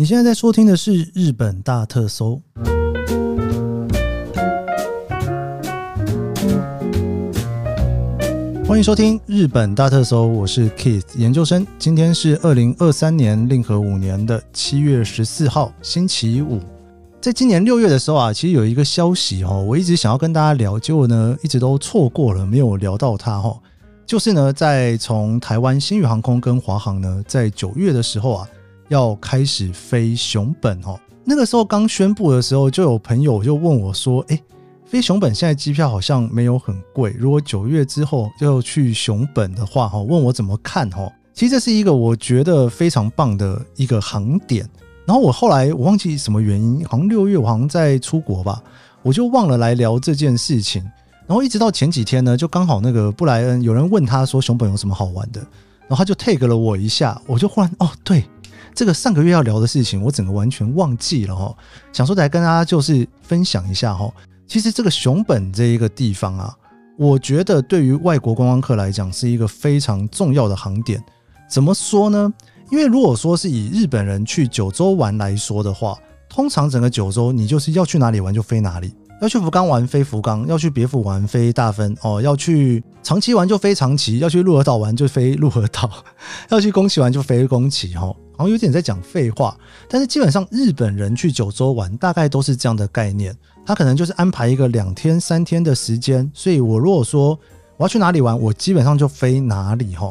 你现在在收听的是《日本大特搜》，欢迎收听《日本大特搜》，我是 Keith 研究生。今天是二零二三年令和五年的七月十四号，星期五。在今年六月的时候啊，其实有一个消息哈，我一直想要跟大家聊，结果呢一直都错过了，没有聊到它哈。就是呢，在从台湾新宇航空跟华航呢，在九月的时候啊。要开始飞熊本哦，那个时候刚宣布的时候，就有朋友就问我说：“哎，飞熊本现在机票好像没有很贵，如果九月之后要去熊本的话，哈，问我怎么看哈？其实这是一个我觉得非常棒的一个航点。然后我后来我忘记什么原因，好像六月我好像在出国吧，我就忘了来聊这件事情。然后一直到前几天呢，就刚好那个布莱恩有人问他说熊本有什么好玩的，然后他就 take 了我一下，我就忽然哦对。这个上个月要聊的事情，我整个完全忘记了哈。想说来跟大家就是分享一下哈。其实这个熊本这一个地方啊，我觉得对于外国观光客来讲是一个非常重要的航点。怎么说呢？因为如果说是以日本人去九州玩来说的话，通常整个九州你就是要去哪里玩就飞哪里，要去福冈玩飞福冈，要去别府玩飞大分哦，要去长崎玩就飞长崎，要去鹿儿岛玩就飞鹿儿岛，要去宫崎玩就飞宫崎哈。好像有点在讲废话，但是基本上日本人去九州玩大概都是这样的概念，他可能就是安排一个两天三天的时间，所以我如果说我要去哪里玩，我基本上就飞哪里哈。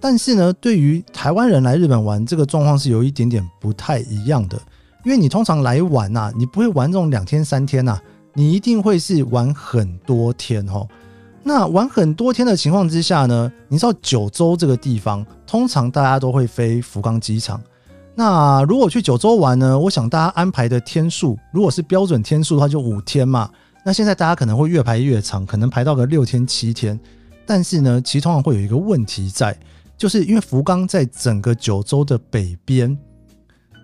但是呢，对于台湾人来日本玩，这个状况是有一点点不太一样的，因为你通常来玩呐，你不会玩这种两天三天呐，你一定会是玩很多天哦。那玩很多天的情况之下呢，你知道九州这个地方，通常大家都会飞福冈机场。那如果去九州玩呢，我想大家安排的天数，如果是标准天数的话，就五天嘛。那现在大家可能会越排越长，可能排到个六天七天。但是呢，其实通常会有一个问题在，就是因为福冈在整个九州的北边，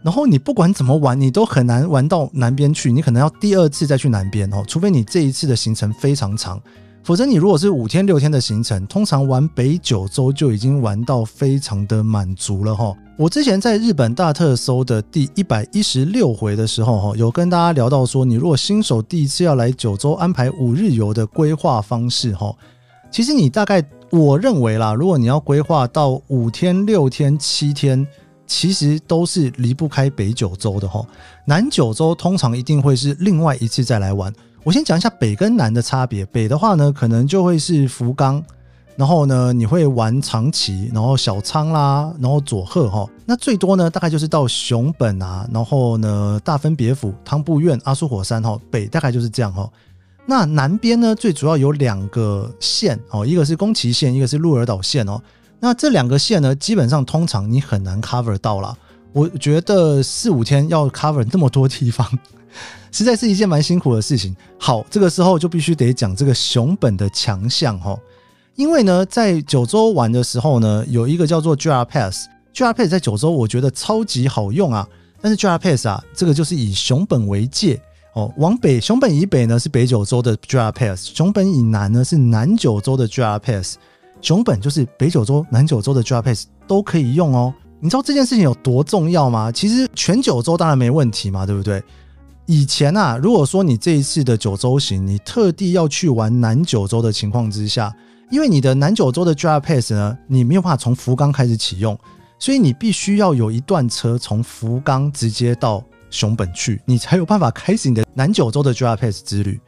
然后你不管怎么玩，你都很难玩到南边去，你可能要第二次再去南边哦，除非你这一次的行程非常长。否则，你如果是五天六天的行程，通常玩北九州就已经玩到非常的满足了哈。我之前在日本大特搜的第一百一十六回的时候哈，有跟大家聊到说，你如果新手第一次要来九州安排五日游的规划方式哈，其实你大概我认为啦，如果你要规划到五天六天七天，其实都是离不开北九州的哈。南九州通常一定会是另外一次再来玩。我先讲一下北跟南的差别。北的话呢，可能就会是福冈，然后呢，你会玩长崎，然后小仓啦，然后佐贺哈。那最多呢，大概就是到熊本啊，然后呢，大分别府、汤布院、阿苏火山哈。北大概就是这样哈。那南边呢，最主要有两个县哦，一个是宫崎县，一个是鹿儿岛县哦。那这两个线呢，基本上通常你很难 cover 到啦。我觉得四五天要 cover 那么多地方。实在是一件蛮辛苦的事情。好，这个时候就必须得讲这个熊本的强项哈，因为呢，在九州玩的时候呢，有一个叫做 JR Pass，JR Pass 在九州我觉得超级好用啊。但是 JR Pass 啊，这个就是以熊本为界哦，往北熊本以北呢是北九州的 JR Pass，熊本以南呢是南九州的 JR Pass，熊本就是北九州、南九州的 JR Pass 都可以用哦。你知道这件事情有多重要吗？其实全九州当然没问题嘛，对不对？以前啊，如果说你这一次的九州行，你特地要去玩南九州的情况之下，因为你的南九州的 JR Pass 呢，你没有办法从福冈开始启用，所以你必须要有一段车从福冈直接到熊本去，你才有办法开始你的南九州的 JR Pass 之旅。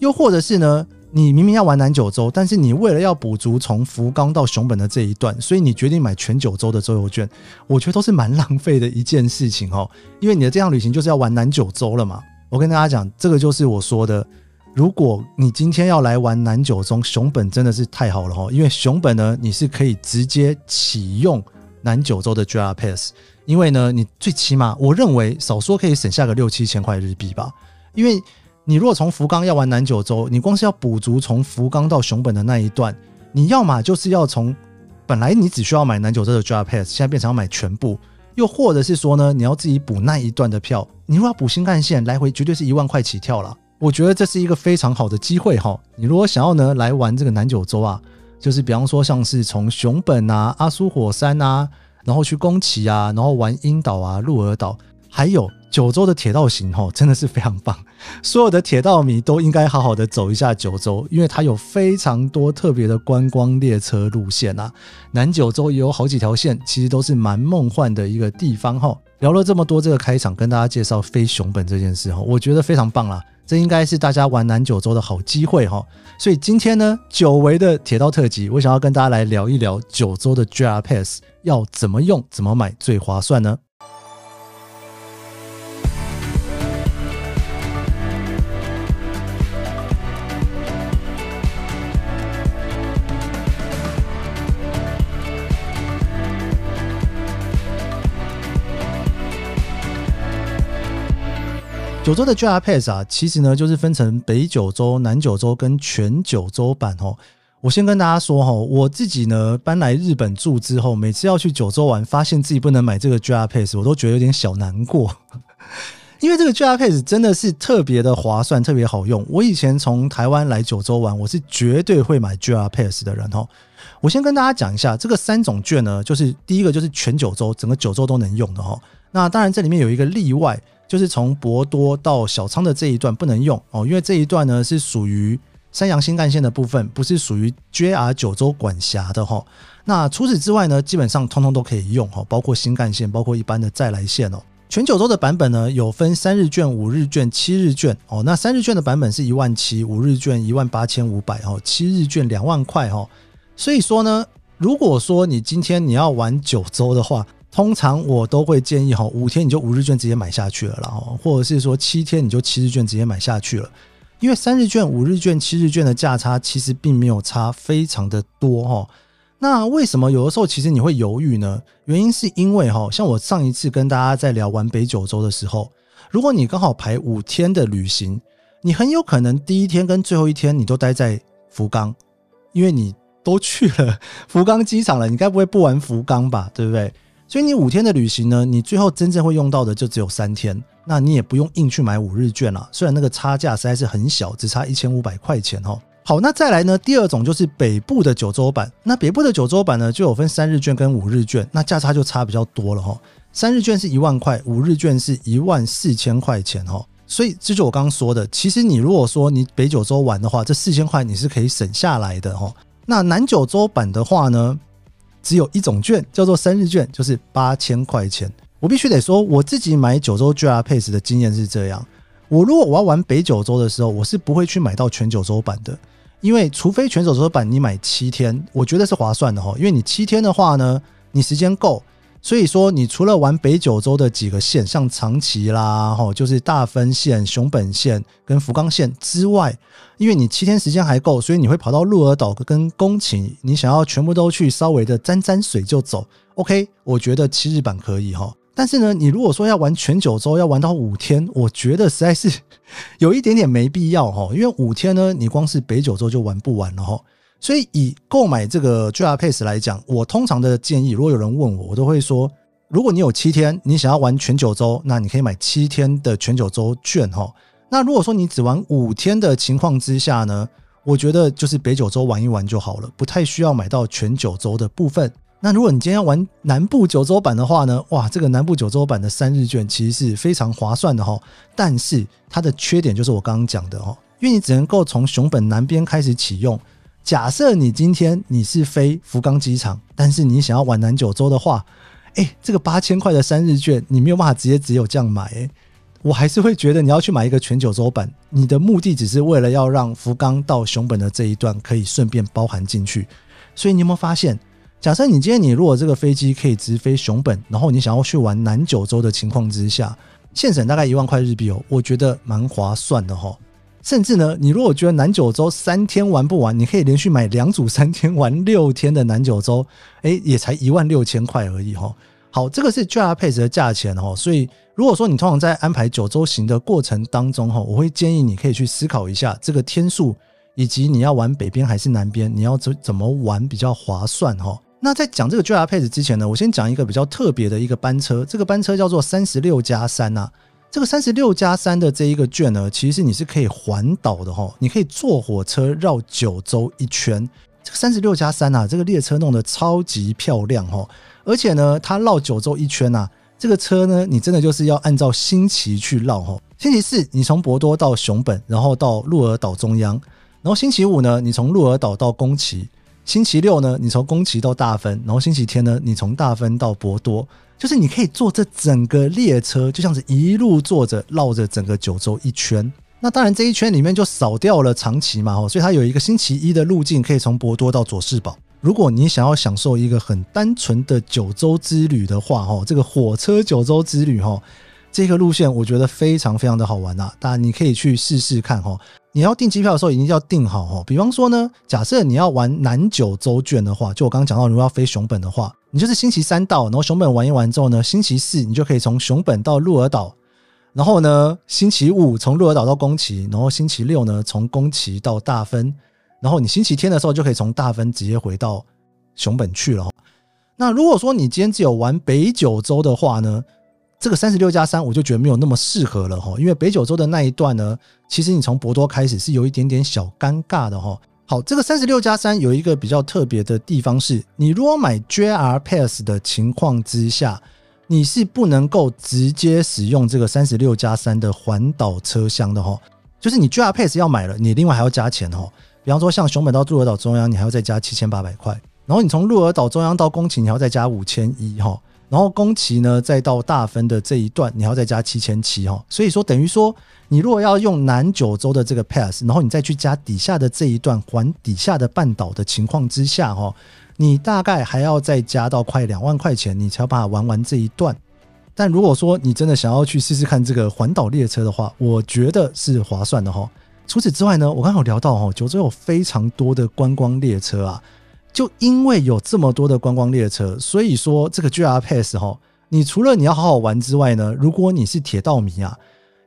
又或者是呢？你明明要玩南九州，但是你为了要补足从福冈到熊本的这一段，所以你决定买全九州的周游券，我觉得都是蛮浪费的一件事情哦。因为你的这趟旅行就是要玩南九州了嘛。我跟大家讲，这个就是我说的，如果你今天要来玩南九州，熊本真的是太好了哦。因为熊本呢，你是可以直接启用南九州的 JR Pass，因为呢，你最起码我认为少说可以省下个六七千块日币吧，因为。你如果从福冈要玩南九州，你光是要补足从福冈到熊本的那一段，你要么就是要从本来你只需要买南九州的 JR Pass，现在变成要买全部，又或者是说呢，你要自己补那一段的票。你如果要补新干线来回，绝对是一万块起跳了。我觉得这是一个非常好的机会哈。你如果想要呢来玩这个南九州啊，就是比方说像是从熊本啊、阿苏火山啊，然后去宫崎啊，然后玩樱岛啊、鹿儿岛。还有九州的铁道行吼，真的是非常棒。所有的铁道迷都应该好好的走一下九州，因为它有非常多特别的观光列车路线啊。南九州也有好几条线，其实都是蛮梦幻的一个地方哈。聊了这么多，这个开场跟大家介绍飞熊本这件事哈，我觉得非常棒啦。这应该是大家玩南九州的好机会哈。所以今天呢，久违的铁道特辑，我想要跟大家来聊一聊九州的 JR Pass 要怎么用、怎么买最划算呢？九州的 JR Pass 啊，其实呢就是分成北九州、南九州跟全九州版哦。我先跟大家说哈，我自己呢搬来日本住之后，每次要去九州玩，发现自己不能买这个 JR Pass，我都觉得有点小难过。因为这个 JR Pass 真的是特别的划算，特别好用。我以前从台湾来九州玩，我是绝对会买 JR Pass 的人哦。我先跟大家讲一下，这个三种券呢，就是第一个就是全九州，整个九州都能用的哦。那当然这里面有一个例外。就是从博多到小仓的这一段不能用哦，因为这一段呢是属于山阳新干线的部分，不是属于 JR 九州管辖的哈。那除此之外呢，基本上通通都可以用哈，包括新干线，包括一般的再来线哦。全九州的版本呢有分三日券、五日券、七日券哦。那三日券的版本是一万七，五日券一万八千五百哦，七日券两万块哈。所以说呢，如果说你今天你要玩九州的话，通常我都会建议哈，五天你就五日券直接买下去了，然后或者是说七天你就七日券直接买下去了，因为三日券、五日券、七日券的价差其实并没有差非常的多哈。那为什么有的时候其实你会犹豫呢？原因是因为哈，像我上一次跟大家在聊完北九州的时候，如果你刚好排五天的旅行，你很有可能第一天跟最后一天你都待在福冈，因为你都去了 福冈机场了，你该不会不玩福冈吧？对不对？所以你五天的旅行呢，你最后真正会用到的就只有三天，那你也不用硬去买五日券了。虽然那个差价实在是很小，只差一千五百块钱哦。好，那再来呢，第二种就是北部的九州版。那北部的九州版呢，就有分三日券跟五日券，那价差就差比较多了哈。三日券是一万块，五日券是一万四千块钱哈。所以这就我刚刚说的，其实你如果说你北九州玩的话，这四千块你是可以省下来的哈。那南九州版的话呢？只有一种券，叫做生日券，就是八千块钱。我必须得说，我自己买九州 JR Pass 的经验是这样：我如果我要玩北九州的时候，我是不会去买到全九州版的，因为除非全九州版你买七天，我觉得是划算的哈。因为你七天的话呢，你时间够。所以说，你除了玩北九州的几个线，像长崎啦，吼，就是大分线、熊本线跟福冈线之外，因为你七天时间还够，所以你会跑到鹿儿岛跟宫崎，你想要全部都去稍微的沾沾水就走，OK？我觉得七日版可以哈。但是呢，你如果说要玩全九州，要玩到五天，我觉得实在是 有一点点没必要哈，因为五天呢，你光是北九州就玩不完了哈。所以以购买这个 JR Pass 来讲，我通常的建议，如果有人问我，我都会说，如果你有七天，你想要玩全九州，那你可以买七天的全九州券哈。那如果说你只玩五天的情况之下呢，我觉得就是北九州玩一玩就好了，不太需要买到全九州的部分。那如果你今天要玩南部九州版的话呢，哇，这个南部九州版的三日券其实是非常划算的哈。但是它的缺点就是我刚刚讲的哈，因为你只能够从熊本南边开始启用。假设你今天你是飞福冈机场，但是你想要玩南九州的话，哎，这个八千块的三日券你没有办法直接只有这样买，我还是会觉得你要去买一个全九州版，你的目的只是为了要让福冈到熊本的这一段可以顺便包含进去。所以你有没有发现，假设你今天你如果这个飞机可以直飞熊本，然后你想要去玩南九州的情况之下，现省大概一万块日币哦，我觉得蛮划算的哈。甚至呢，你如果觉得南九州三天玩不完，你可以连续买两组三天玩六天的南九州，哎，也才一万六千块而已哈。好，这个是 JR Pass 的价钱哈。所以如果说你通常在安排九州行的过程当中哈，我会建议你可以去思考一下这个天数，以及你要玩北边还是南边，你要怎怎么玩比较划算哈。那在讲这个 JR Pass 之前呢，我先讲一个比较特别的一个班车，这个班车叫做三十六加三呐。这个三十六加三的这一个券呢，其实你是可以环岛的哈，你可以坐火车绕九州一圈。这个三十六加三啊，这个列车弄得超级漂亮哈，而且呢，它绕九州一圈啊，这个车呢，你真的就是要按照星期去绕哈。星期四你从博多到熊本，然后到鹿儿岛中央，然后星期五呢，你从鹿儿岛到宫崎，星期六呢，你从宫崎到大分，然后星期天呢，你从大分到博多，就是你可以坐这整个列车，就像是一路坐着绕着整个九州一圈。那当然这一圈里面就少掉了长崎嘛，所以它有一个星期一的路径可以从博多到佐世保。如果你想要享受一个很单纯的九州之旅的话，哈，这个火车九州之旅，哈，这个路线我觉得非常非常的好玩呐。当然你可以去试试看，哈。你要订机票的时候一定要订好，哈。比方说呢，假设你要玩南九州券的话，就我刚刚讲到，如果要飞熊本的话，你就是星期三到，然后熊本玩一玩之后呢，星期四你就可以从熊本到鹿儿岛，然后呢，星期五从鹿儿岛到宫崎，然后星期六呢从宫崎到大分。然后你星期天的时候就可以从大分直接回到熊本去了。那如果说你今天只有玩北九州的话呢，这个三十六加三我就觉得没有那么适合了哈，因为北九州的那一段呢，其实你从博多开始是有一点点小尴尬的哈。好，这个三十六加三有一个比较特别的地方是，你如果买 JR Pass 的情况之下，你是不能够直接使用这个三十六加三的环岛车厢的哈，就是你 JR Pass 要买了，你另外还要加钱哈。比方说，像熊本到鹿儿岛中央，你还要再加七千八百块；然后你从鹿儿岛中央到宫崎，你还要再加五千一哈；然后宫崎呢，再到大分的这一段，你要再加七千七哈。所以说，等于说，你如果要用南九州的这个 pass，然后你再去加底下的这一段环底下的半岛的情况之下哈，你大概还要再加到快两万块钱，你才有办法玩完这一段。但如果说你真的想要去试试看这个环岛列车的话，我觉得是划算的哈。除此之外呢，我刚好聊到哈，九州有非常多的观光列车啊，就因为有这么多的观光列车，所以说这个 JR Pass 哈，你除了你要好好玩之外呢，如果你是铁道迷啊，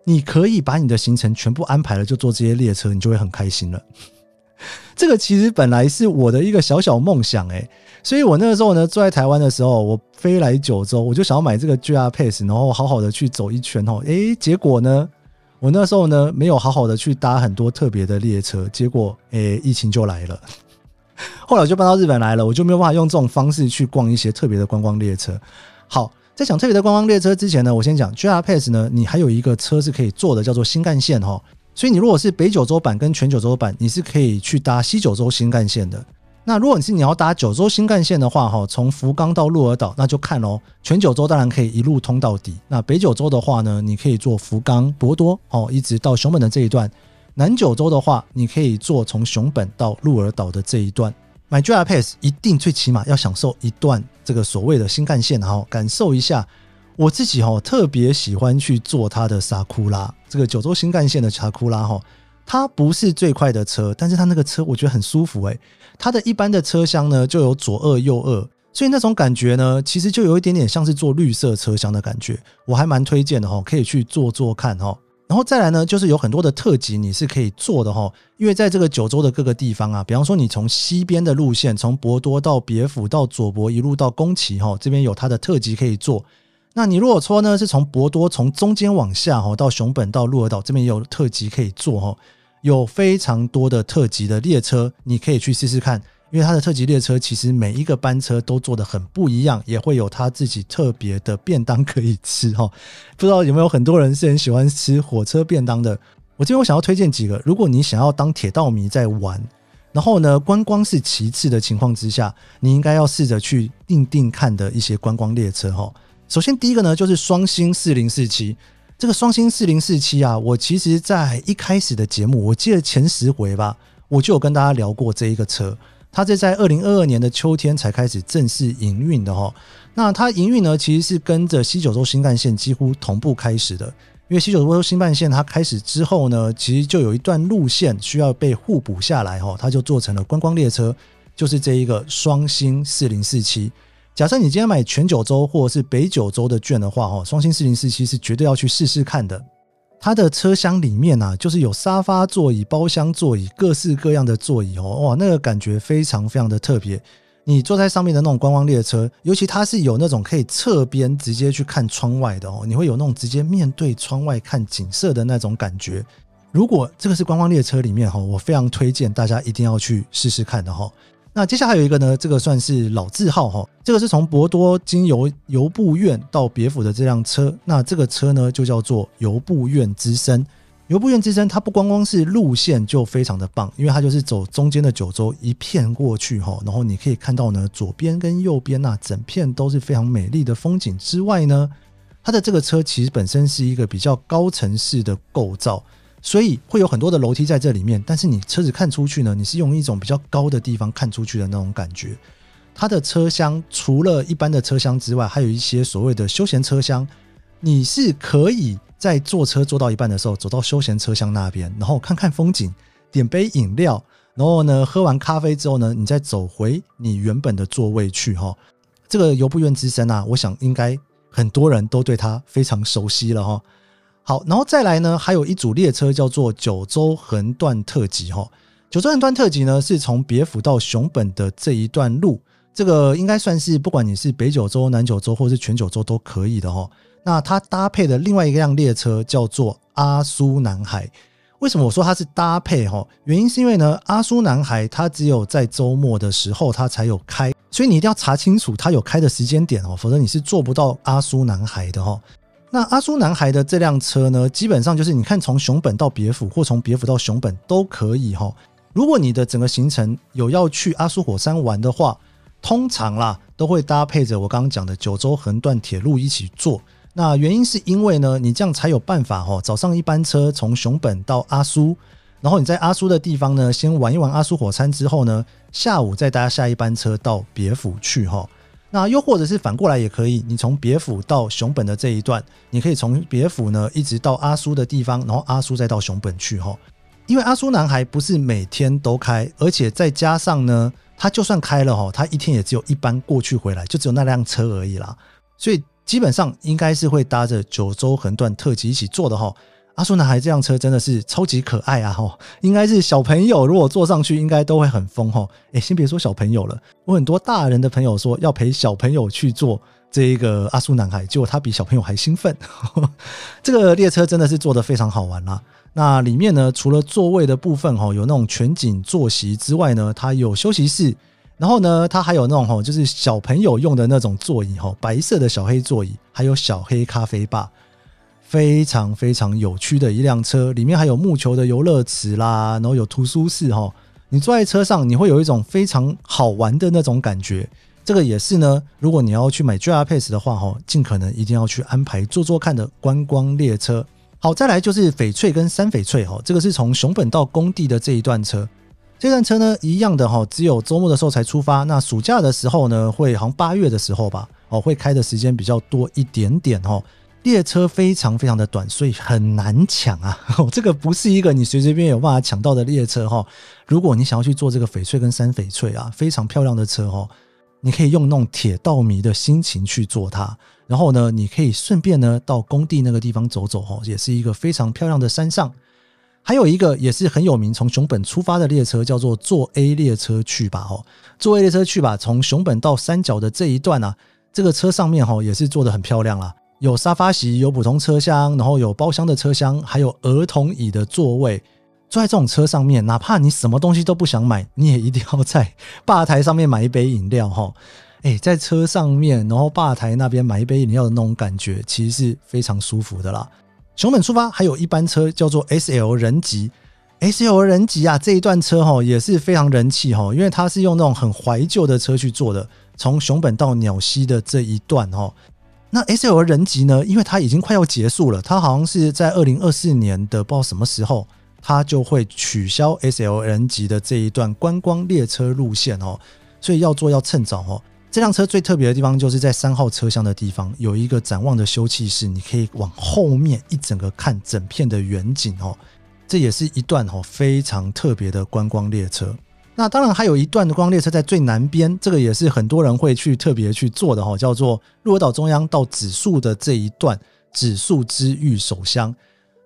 你可以把你的行程全部安排了，就坐这些列车，你就会很开心了。这个其实本来是我的一个小小梦想诶，所以我那个时候呢，坐在台湾的时候，我飞来九州，我就想要买这个 JR Pass，然后好好的去走一圈哦，诶，结果呢？我那时候呢，没有好好的去搭很多特别的列车，结果诶，疫情就来了。后来我就搬到日本来了，我就没有办法用这种方式去逛一些特别的观光列车。好，在讲特别的观光列车之前呢，我先讲 JR Pass 呢，你还有一个车是可以坐的，叫做新干线哈。所以你如果是北九州版跟全九州版，你是可以去搭西九州新干线的。那如果你是你要搭九州新干线的话，哈，从福冈到鹿儿岛，那就看喽。全九州当然可以一路通到底。那北九州的话呢，你可以坐福冈、博多，哦，一直到熊本的这一段。南九州的话，你可以坐从熊本到鹿儿岛的这一段。买 JR Pass 一定最起码要享受一段这个所谓的新干线，然后感受一下。我自己哈特别喜欢去坐它的沙库拉，这个九州新干线的沙库拉哈。它不是最快的车，但是它那个车我觉得很舒服诶。它的一般的车厢呢就有左二右二，所以那种感觉呢，其实就有一点点像是坐绿色车厢的感觉，我还蛮推荐的哈，可以去坐坐看哈。然后再来呢，就是有很多的特辑你是可以坐的哈，因为在这个九州的各个地方啊，比方说你从西边的路线，从博多到别府到佐伯一路到宫崎哈，这边有它的特辑可以坐。那你如果说呢，是从博多从中间往下哈，到熊本到鹿儿岛这边也有特急可以坐哈，有非常多的特急的列车，你可以去试试看，因为它的特急列车其实每一个班车都做的很不一样，也会有他自己特别的便当可以吃哈。不知道有没有很多人是很喜欢吃火车便当的？我今天我想要推荐几个，如果你想要当铁道迷在玩，然后呢观光是其次的情况之下，你应该要试着去定定看的一些观光列车哈。首先，第一个呢，就是双星四零四七。这个双星四零四七啊，我其实在一开始的节目，我记得前十回吧，我就有跟大家聊过这一个车。它是在二零二二年的秋天才开始正式营运的哈。那它营运呢，其实是跟着西九州新干线几乎同步开始的。因为西九州新干线它开始之后呢，其实就有一段路线需要被互补下来哈，它就做成了观光列车，就是这一个双星四零四七。假设你今天买全九州或者是北九州的券的话，哈，双星四零四七是绝对要去试试看的。它的车厢里面啊，就是有沙发座椅、包厢座椅，各式各样的座椅哦，哇，那个感觉非常非常的特别。你坐在上面的那种观光列车，尤其它是有那种可以侧边直接去看窗外的哦，你会有那种直接面对窗外看景色的那种感觉。如果这个是观光列车里面哈，我非常推荐大家一定要去试试看的哈。那接下来还有一个呢，这个算是老字号哈，这个是从博多经由邮部院到别府的这辆车，那这个车呢就叫做邮部院之声。邮部院之声它不光光是路线就非常的棒，因为它就是走中间的九州一片过去哈，然后你可以看到呢左边跟右边那整片都是非常美丽的风景之外呢，它的这个车其实本身是一个比较高层式的构造。所以会有很多的楼梯在这里面，但是你车子看出去呢，你是用一种比较高的地方看出去的那种感觉。它的车厢除了一般的车厢之外，还有一些所谓的休闲车厢，你是可以在坐车坐到一半的时候，走到休闲车厢那边，然后看看风景，点杯饮料，然后呢喝完咖啡之后呢，你再走回你原本的座位去哈。这个游步院之森啊，我想应该很多人都对它非常熟悉了哈。好，然后再来呢，还有一组列车叫做九州横断特急哈。九州横断特急呢，是从别府到熊本的这一段路，这个应该算是不管你是北九州、南九州或是全九州都可以的哈。那它搭配的另外一辆列车叫做阿苏南海。为什么我说它是搭配哈？原因是因为呢，阿苏南海它只有在周末的时候它才有开，所以你一定要查清楚它有开的时间点哦，否则你是做不到阿苏南海的哈。那阿苏男孩的这辆车呢，基本上就是你看从熊本到别府，或从别府到熊本都可以哈。如果你的整个行程有要去阿苏火山玩的话，通常啦都会搭配着我刚刚讲的九州横断铁路一起坐。那原因是因为呢，你这样才有办法哈，早上一班车从熊本到阿苏，然后你在阿苏的地方呢先玩一玩阿苏火山之后呢，下午再搭下一班车到别府去哈。那又或者是反过来也可以，你从别府到熊本的这一段，你可以从别府呢一直到阿苏的地方，然后阿苏再到熊本去哈。因为阿苏男孩不是每天都开，而且再加上呢，他就算开了哈，他一天也只有一班过去回来，就只有那辆车而已啦。所以基本上应该是会搭着九州横断特辑一起坐的哈。阿苏男孩这辆车真的是超级可爱啊！吼，应该是小朋友如果坐上去，应该都会很疯吼。哎，先别说小朋友了，我很多大人的朋友说要陪小朋友去坐这一个阿苏男孩，结果他比小朋友还兴奋。这个列车真的是坐的非常好玩啦。那里面呢，除了座位的部分哈，有那种全景坐席之外呢，它有休息室，然后呢，它还有那种哈，就是小朋友用的那种座椅哈，白色的小黑座椅，还有小黑咖啡吧。非常非常有趣的一辆车，里面还有木球的游乐池啦，然后有图书室哈。你坐在车上，你会有一种非常好玩的那种感觉。这个也是呢，如果你要去买 JR Pass 的话哈，尽可能一定要去安排坐坐看的观光列车。好，再来就是翡翠跟三翡翠哈，这个是从熊本到工地的这一段车。这段车呢，一样的哈，只有周末的时候才出发。那暑假的时候呢，会好像八月的时候吧，哦，会开的时间比较多一点点哈。列车非常非常的短，所以很难抢啊！这个不是一个你随随便便有办法抢到的列车哈。如果你想要去坐这个翡翠跟山翡翠啊，非常漂亮的车哈，你可以用那种铁道迷的心情去坐它。然后呢，你可以顺便呢到工地那个地方走走哈，也是一个非常漂亮的山上。还有一个也是很有名，从熊本出发的列车叫做坐 A 列车去吧哦，坐 A 列车去吧，从熊本到三角的这一段啊，这个车上面哈也是做的很漂亮啦。有沙发席，有普通车厢，然后有包厢的车厢，还有儿童椅的座位。坐在这种车上面，哪怕你什么东西都不想买，你也一定要在吧台上面买一杯饮料哈。哎，在车上面，然后吧台那边买一杯饮料的那种感觉，其实是非常舒服的啦。熊本出发还有一班车叫做 S L 人吉，S L 人吉啊这一段车哈也是非常人气哈，因为它是用那种很怀旧的车去做的，从熊本到鸟西的这一段哈。那 S L 人集呢？因为它已经快要结束了，它好像是在二零二四年的不知道什么时候，它就会取消 S L 人集的这一段观光列车路线哦，所以要做要趁早哦。这辆车最特别的地方就是在三号车厢的地方有一个展望的休憩室，你可以往后面一整个看整片的远景哦，这也是一段哦非常特别的观光列车。那当然还有一段的观光列车在最南边，这个也是很多人会去特别去做的哈，叫做鹿儿岛中央到指宿的这一段指宿之玉手箱。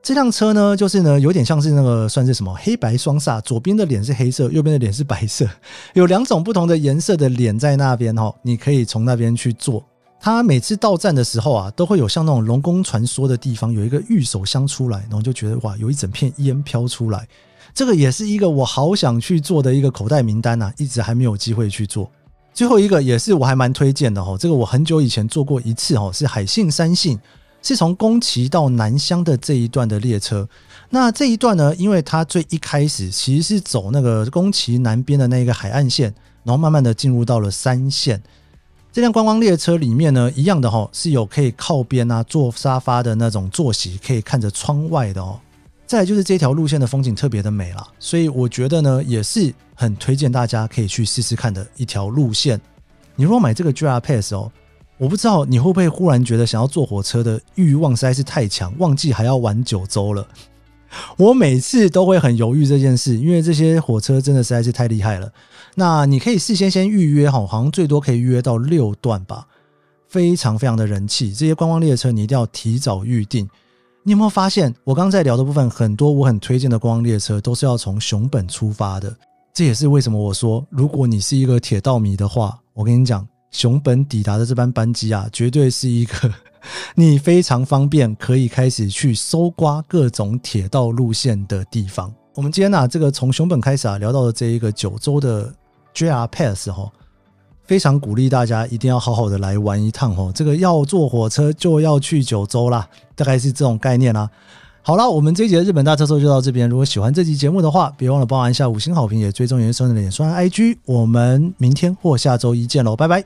这辆车呢，就是呢有点像是那个算是什么黑白双煞，左边的脸是黑色，右边的脸是白色，有两种不同的颜色的脸在那边哈，你可以从那边去坐。它每次到站的时候啊，都会有像那种龙宫传说的地方有一个玉手箱出来，然后就觉得哇，有一整片烟飘出来。这个也是一个我好想去做的一个口袋名单呐，一直还没有机会去做。最后一个也是我还蛮推荐的哈，这个我很久以前做过一次哈，是海信三信，是从宫崎到南乡的这一段的列车。那这一段呢，因为它最一开始其实是走那个宫崎南边的那个海岸线，然后慢慢的进入到了三线。这辆观光列车里面呢，一样的哈，是有可以靠边啊坐沙发的那种坐席，可以看着窗外的哦。再就是这条路线的风景特别的美了，所以我觉得呢，也是很推荐大家可以去试试看的一条路线。你如果买这个 JR Pass 哦，我不知道你会不会忽然觉得想要坐火车的欲望实在是太强，忘记还要玩九州了。我每次都会很犹豫这件事，因为这些火车真的实在是太厉害了。那你可以事先先预约哈，好像最多可以预约到六段吧，非常非常的人气。这些观光列车你一定要提早预定。你有没有发现，我刚在聊的部分，很多我很推荐的观光列车都是要从熊本出发的。这也是为什么我说，如果你是一个铁道迷的话，我跟你讲，熊本抵达的这班班机啊，绝对是一个 你非常方便可以开始去搜刮各种铁道路线的地方。我们今天呢，这个从熊本开始啊，聊到了这一个九州的 JR Pass 哈。非常鼓励大家一定要好好的来玩一趟哦！这个要坐火车就要去九州啦，大概是这种概念啦。好了，我们这一节日本大特搜就到这边。如果喜欢这期节目的话，别忘了帮我按下五星好评，也追踪原生的脸书 IG。我们明天或下周一见喽，拜拜。